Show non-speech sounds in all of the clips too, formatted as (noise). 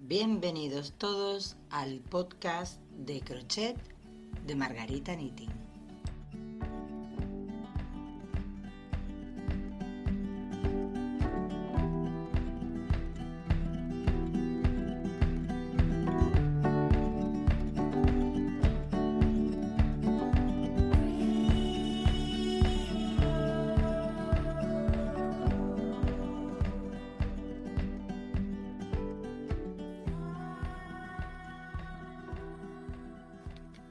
Bienvenidos todos al podcast de crochet de Margarita Knitting.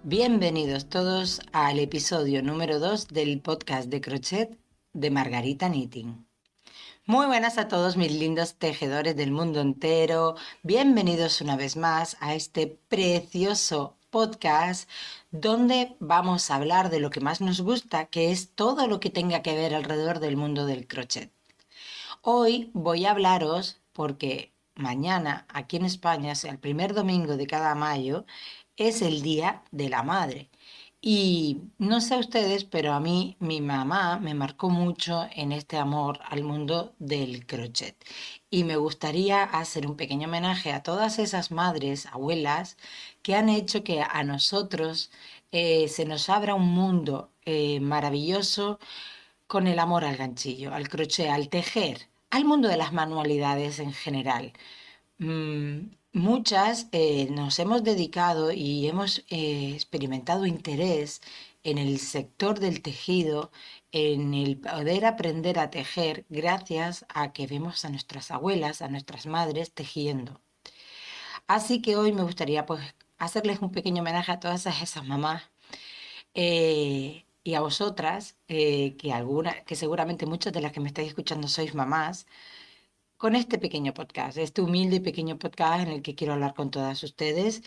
Bienvenidos todos al episodio número 2 del podcast de crochet de Margarita Knitting. Muy buenas a todos mis lindos tejedores del mundo entero. Bienvenidos una vez más a este precioso podcast donde vamos a hablar de lo que más nos gusta, que es todo lo que tenga que ver alrededor del mundo del crochet. Hoy voy a hablaros porque mañana aquí en España, el primer domingo de cada mayo, es el Día de la Madre. Y no sé a ustedes, pero a mí mi mamá me marcó mucho en este amor al mundo del crochet. Y me gustaría hacer un pequeño homenaje a todas esas madres, abuelas, que han hecho que a nosotros eh, se nos abra un mundo eh, maravilloso con el amor al ganchillo, al crochet, al tejer, al mundo de las manualidades en general. Mm, Muchas eh, nos hemos dedicado y hemos eh, experimentado interés en el sector del tejido, en el poder aprender a tejer gracias a que vemos a nuestras abuelas, a nuestras madres tejiendo. Así que hoy me gustaría pues hacerles un pequeño homenaje a todas esas mamás eh, y a vosotras, que, alguna, que seguramente muchas de las que me estáis escuchando sois mamás, con este pequeño podcast, este humilde y pequeño podcast en el que quiero hablar con todas ustedes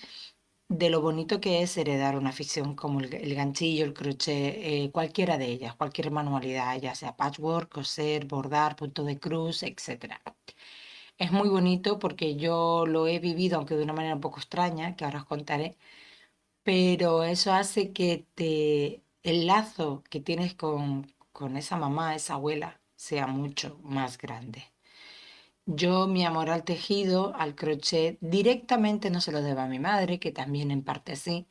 de lo bonito que es heredar una afición como el, ganchillo, el crochet, eh, cualquiera de ellas, cualquier manualidad, ya sea patchwork, coser, bordar, punto de cruz, etc. Es muy bonito porque yo lo he vivido, aunque de una manera un poco extraña, que ahora os contaré, pero eso hace que te, el lazo que tienes con, con esa mamá, esa abuela, sea mucho más grande. Yo mi amor al tejido, al crochet, directamente no se lo debo a mi madre, que también en parte sí.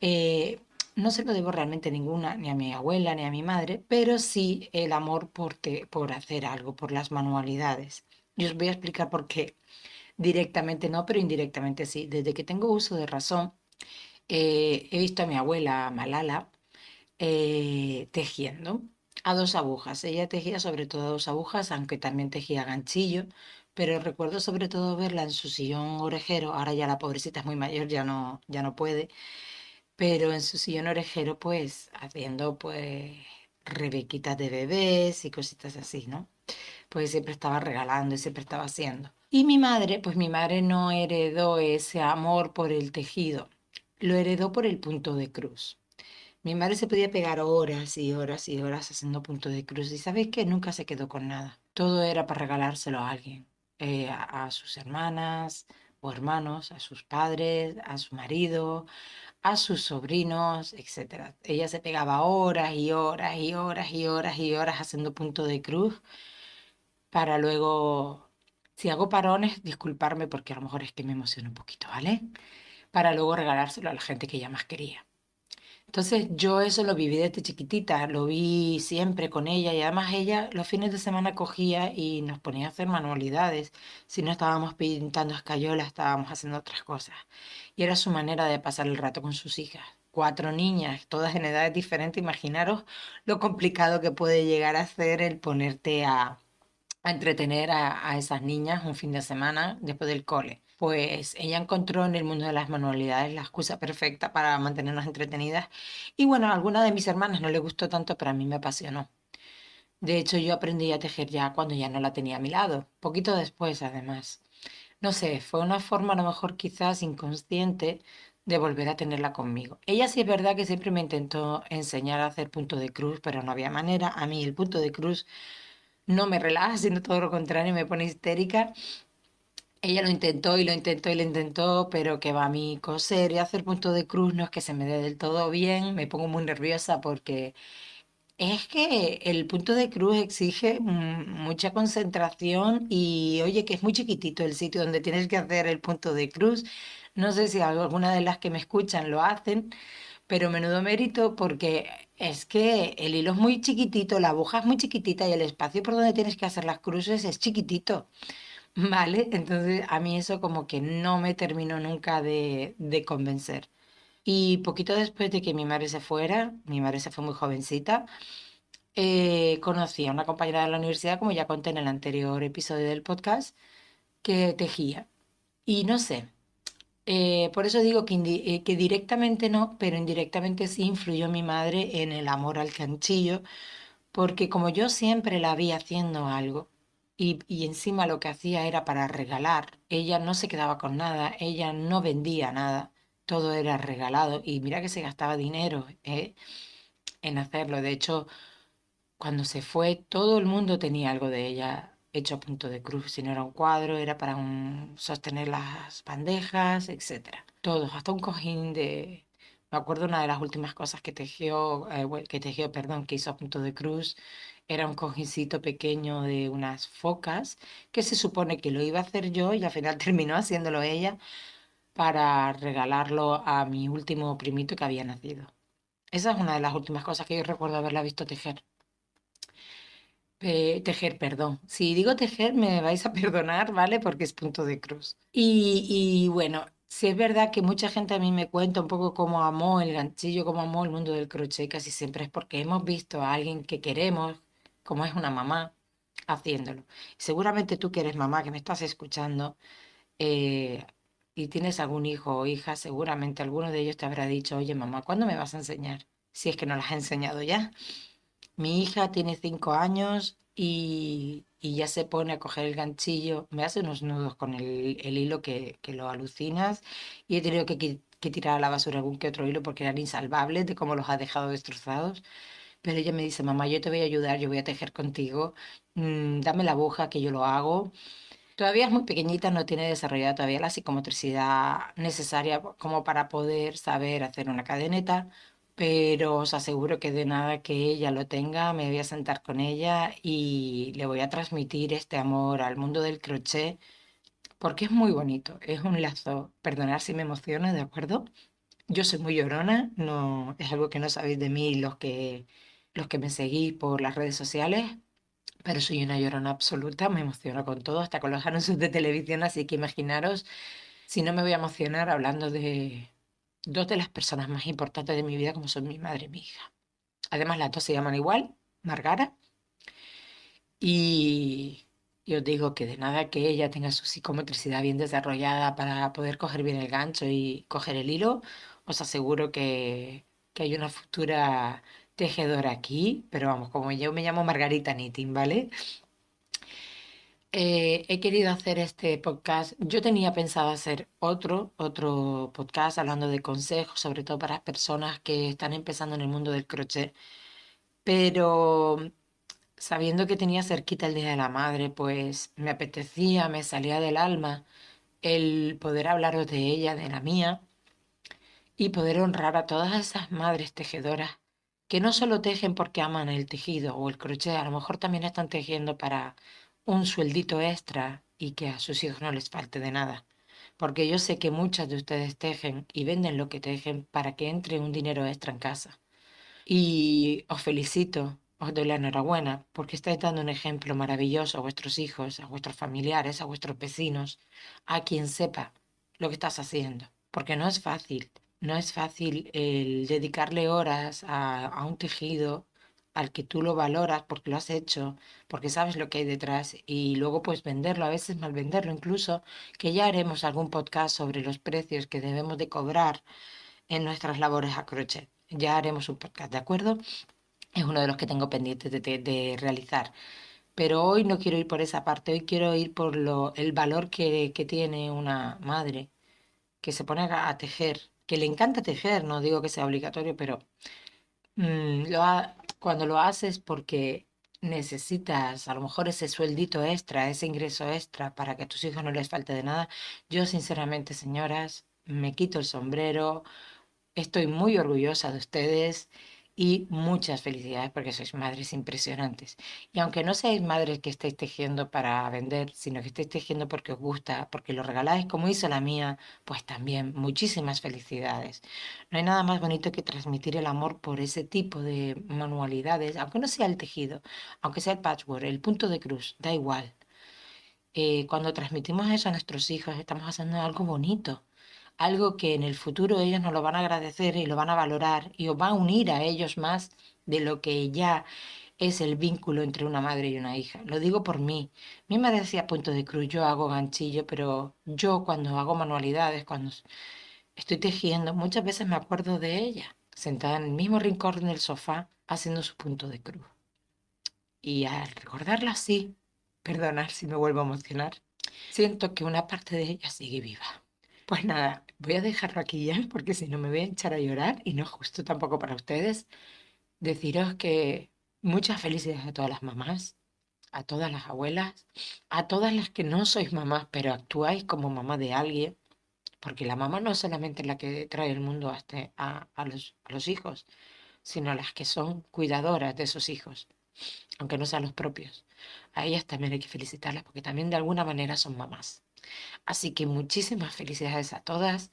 Eh, no se lo debo realmente ninguna, ni a mi abuela, ni a mi madre, pero sí el amor por, por hacer algo, por las manualidades. Y os voy a explicar por qué. Directamente no, pero indirectamente sí. Desde que tengo uso de razón, eh, he visto a mi abuela Malala eh, tejiendo a dos agujas. Ella tejía sobre todo a dos agujas, aunque también tejía ganchillo, pero recuerdo sobre todo verla en su sillón orejero. Ahora ya la pobrecita es muy mayor, ya no, ya no puede, pero en su sillón orejero, pues haciendo pues rebequitas de bebés y cositas así, ¿no? Pues siempre estaba regalando y siempre estaba haciendo. Y mi madre, pues mi madre no heredó ese amor por el tejido, lo heredó por el punto de cruz. Mi madre se podía pegar horas y horas y horas haciendo puntos de cruz y sabéis que nunca se quedó con nada. Todo era para regalárselo a alguien, eh, a, sus hermanas o hermanos, a sus padres, a su marido, a sus sobrinos, etc. Ella se pegaba horas y horas y horas y horas y horas haciendo punto de cruz para luego, si hago parones, disculparme porque a lo mejor es que me emociono un poquito, ¿vale? Para luego regalárselo a la gente que ella más quería. Entonces yo eso lo viví desde chiquitita, lo vi siempre con ella y además ella los fines de semana cogía y nos ponía a hacer manualidades. Si no estábamos pintando escayolas, estábamos haciendo otras cosas. Y era su manera de pasar el rato con sus hijas. Cuatro niñas, todas en edades diferentes, imaginaros lo complicado que puede llegar a ser el ponerte a, entretener a esas niñas un fin de semana después del cole pues ella encontró en el mundo de las manualidades la excusa perfecta para mantenernos entretenidas. Y bueno, a alguna de mis hermanas no le gustó tanto, pero a mí me apasionó. De hecho, yo aprendí a tejer ya cuando ya no la tenía a mi lado, poquito después además. No sé, fue una forma a lo mejor quizás inconsciente de volver a tenerla conmigo. Ella sí es verdad que siempre me intentó enseñar a hacer punto de cruz, pero no había manera. A mí el punto de cruz no me relaja, sino todo lo contrario, me pone histérica ella lo intentó y lo intentó y lo intentó, pero que va a mí coser y hacer punto de cruz no es que se me dé del todo bien, me pongo muy nerviosa porque Es que el punto de cruz exige mucha concentración y oye que es muy chiquitito el sitio donde tienes que hacer el punto de cruz. No sé si alguna de las que me escuchan lo hacen, pero menudo mérito porque es que el hilo es muy chiquitito, la aguja es muy chiquitita y el espacio por donde tienes que hacer las cruces es chiquitito. ¿Vale? Entonces a mí eso como que no me terminó nunca de, de convencer. Y poquito después de que mi madre se fuera, mi madre se fue muy jovencita, eh, conocí a una compañera de la universidad, como ya conté en el anterior episodio del podcast, que tejía. Y no sé, eh, por eso digo que, eh, que directamente no, pero indirectamente sí influyó mi madre en el amor al canchillo, porque como yo siempre la vi haciendo algo, y, y encima lo que hacía era para regalar, ella no se quedaba con nada, ella no vendía nada, todo era regalado, y mira que se gastaba dinero en hacerlo. De hecho, cuando se fue, todo el mundo tenía algo de ella hecho a punto de cruz. Si no era un cuadro, era para sostener las bandejas, etc. Todos, hasta un cojín de... Me acuerdo una de las últimas cosas que tejió, eh, que tejió, perdón, que hizo a punto de cruz, era un cojincito pequeño de unas focas, que se supone que lo iba a hacer yo y al final (laughs) terminó haciéndolo ella para regalarlo a mi último primito que había nacido. Esa es una de las últimas cosas que yo recuerdo haberla visto tejer tejer, perdón. Si digo tejer, me vais a (laughs) perdonar, ¿vale? Porque es punto de cruz. Y, y bueno, si es verdad que mucha gente a mí me cuenta un poco cómo amó el ganchillo, cómo amó el mundo del crochet, casi siempre es porque hemos visto a alguien que queremos, como es una mamá, haciéndolo. Seguramente tú que eres mamá, que me estás escuchando, eh, y tienes algún hijo o hija, seguramente alguno de ellos te habrá dicho, oye mamá, ¿cuándo me vas a enseñar? Si es que no las has enseñado ya. Mi hija tiene cinco años y, ya se pone a coger el ganchillo, me hace unos nudos con el, hilo que, lo alucinas y he tenido que, tirar a la basura algún que otro hilo porque eran insalvables de cómo los ha dejado destrozados. Pero ella me dice, mamá, yo te voy a ayudar, yo voy a tejer contigo, mm, dame la aguja que yo lo hago. Todavía es muy pequeñita, no tiene desarrollada todavía la psicomotricidad necesaria como para poder saber hacer una cadeneta, pero os aseguro que de nada que ella lo tenga, me voy a sentar con ella y le voy a transmitir este amor al mundo del crochet, porque es muy bonito, es un lazo, perdonad si me emociono, ¿de acuerdo? Yo soy muy llorona, no es algo que no sabéis de mí los que los que me seguís por las redes sociales, pero soy una llorona absoluta, me emociono con todo, hasta con los anuncios de televisión, así que imaginaros si no me voy a emocionar hablando de dos de las personas más importantes de mi vida como son mi madre y mi hija. Además, las dos se llaman igual, Margara. Y, os digo que de nada que ella tenga su psicomotricidad bien desarrollada para poder coger bien el gancho y coger el hilo, os aseguro que, que hay una futura tejedora aquí, pero vamos, como yo me llamo Margarita Knitting, ¿vale? Eh, he querido hacer este podcast. Yo tenía pensado hacer otro, otro podcast hablando de consejos, sobre todo para las personas que están empezando en el mundo del crochet. Pero sabiendo que tenía cerquita el Día de la Madre, pues me apetecía, me salía del alma el poder hablaros de ella, de la mía, y poder honrar a todas esas madres tejedoras que no solo tejen porque aman el tejido o el crochet, a lo mejor también están tejiendo para un sueldito extra y que a sus hijos no les falte de nada. Porque yo sé que muchas de ustedes tejen y venden lo que tejen para que entre un dinero extra en casa. Y os felicito, os doy la enhorabuena, porque estáis dando un ejemplo maravilloso a vuestros hijos, a vuestros familiares, a vuestros vecinos, a quien sepa lo que estás haciendo. Porque no es fácil, no es fácil el dedicarle horas a, a un tejido al que tú lo valoras porque lo has hecho, porque sabes lo que hay detrás y luego pues venderlo, a veces mal venderlo incluso, que ya haremos algún podcast sobre los precios que debemos de cobrar en nuestras labores a crochet. Ya haremos un podcast, ¿de acuerdo? Es uno de los que tengo pendientes de, realizar. Pero hoy no quiero ir por esa parte, hoy quiero ir por lo, el valor que, tiene una madre que se pone a, tejer, que le encanta tejer, no digo que sea obligatorio, pero mm, lo ha, cuando lo haces porque necesitas a lo mejor ese sueldito extra, ese ingreso extra para que a tus hijos no les falte de nada, yo sinceramente, señoras, me quito el sombrero, estoy muy orgullosa de ustedes y muchas felicidades porque sois madres impresionantes. Y aunque no seáis madres que estéis tejiendo para vender, sino que estéis tejiendo porque os gusta, porque lo regaláis como hizo la mía, pues también muchísimas felicidades. No hay nada más bonito que transmitir el amor por ese tipo de manualidades, aunque no sea el tejido, aunque sea el patchwork, el punto de cruz, da igual. Eh, cuando transmitimos eso a nuestros hijos, estamos haciendo algo bonito algo que en el futuro ellos nos lo van a agradecer y lo van a valorar y os va a unir a ellos más de lo que ya es el vínculo entre una madre y una hija. Lo digo por mí. Mi madre hacía punto de cruz, yo hago ganchillo, pero yo cuando hago manualidades, cuando estoy tejiendo, muchas veces me acuerdo de ella, sentada en el mismo rincón del sofá, haciendo su punto de cruz. Y al recordarla así, perdonar si me vuelvo a emocionar, siento que una parte de ella sigue viva. Pues nada, voy a dejarlo aquí ya, (laughs) porque si no me voy a echar a llorar y no es justo tampoco para ustedes. Deciros que muchas felicidades a todas las mamás, a todas las abuelas, a todas las que no sois mamás, pero actuáis como mamá de alguien, porque la mamá no es solamente la que trae el mundo este, a, los, a los hijos, sino las que son cuidadoras de esos hijos, aunque no sean los propios. A ellas también hay que felicitarlas porque también de alguna manera son mamás. Así que muchísimas felicidades a todas.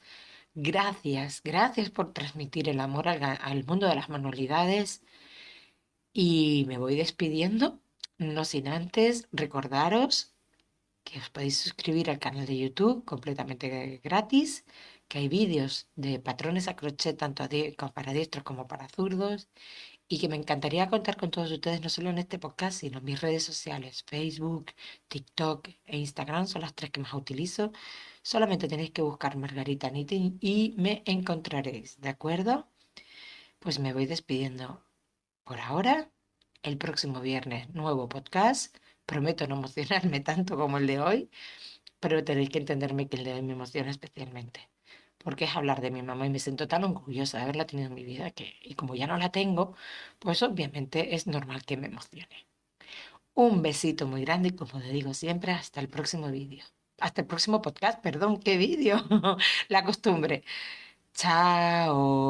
Gracias, gracias por transmitir el amor al, mundo de las manualidades. Y me voy despidiendo, no sin antes recordaros que os podéis suscribir al canal de YouTube completamente gratis, que hay vídeos de patrones a crochet tanto para diestros como para zurdos y que me encantaría contar con todos ustedes, no solo en este podcast, sino en mis redes sociales, Facebook, TikTok e Instagram, son las tres que más utilizo. Solamente tenéis que buscar Margarita Knitting y me encontraréis, ¿de acuerdo? Pues me voy despidiendo por ahora. El próximo viernes, nuevo podcast. Prometo no emocionarme (laughs) tanto como el de hoy, pero tenéis que entenderme que el de hoy me emociona especialmente porque es hablar de mi mamá y me siento tan orgullosa de haberla tenido en mi vida que, y como ya no la tengo, pues obviamente es normal que me emocione. Un besito muy grande y como te digo siempre, hasta el próximo vídeo. Hasta el próximo podcast, perdón, qué vídeo, (laughs) la costumbre. Chao.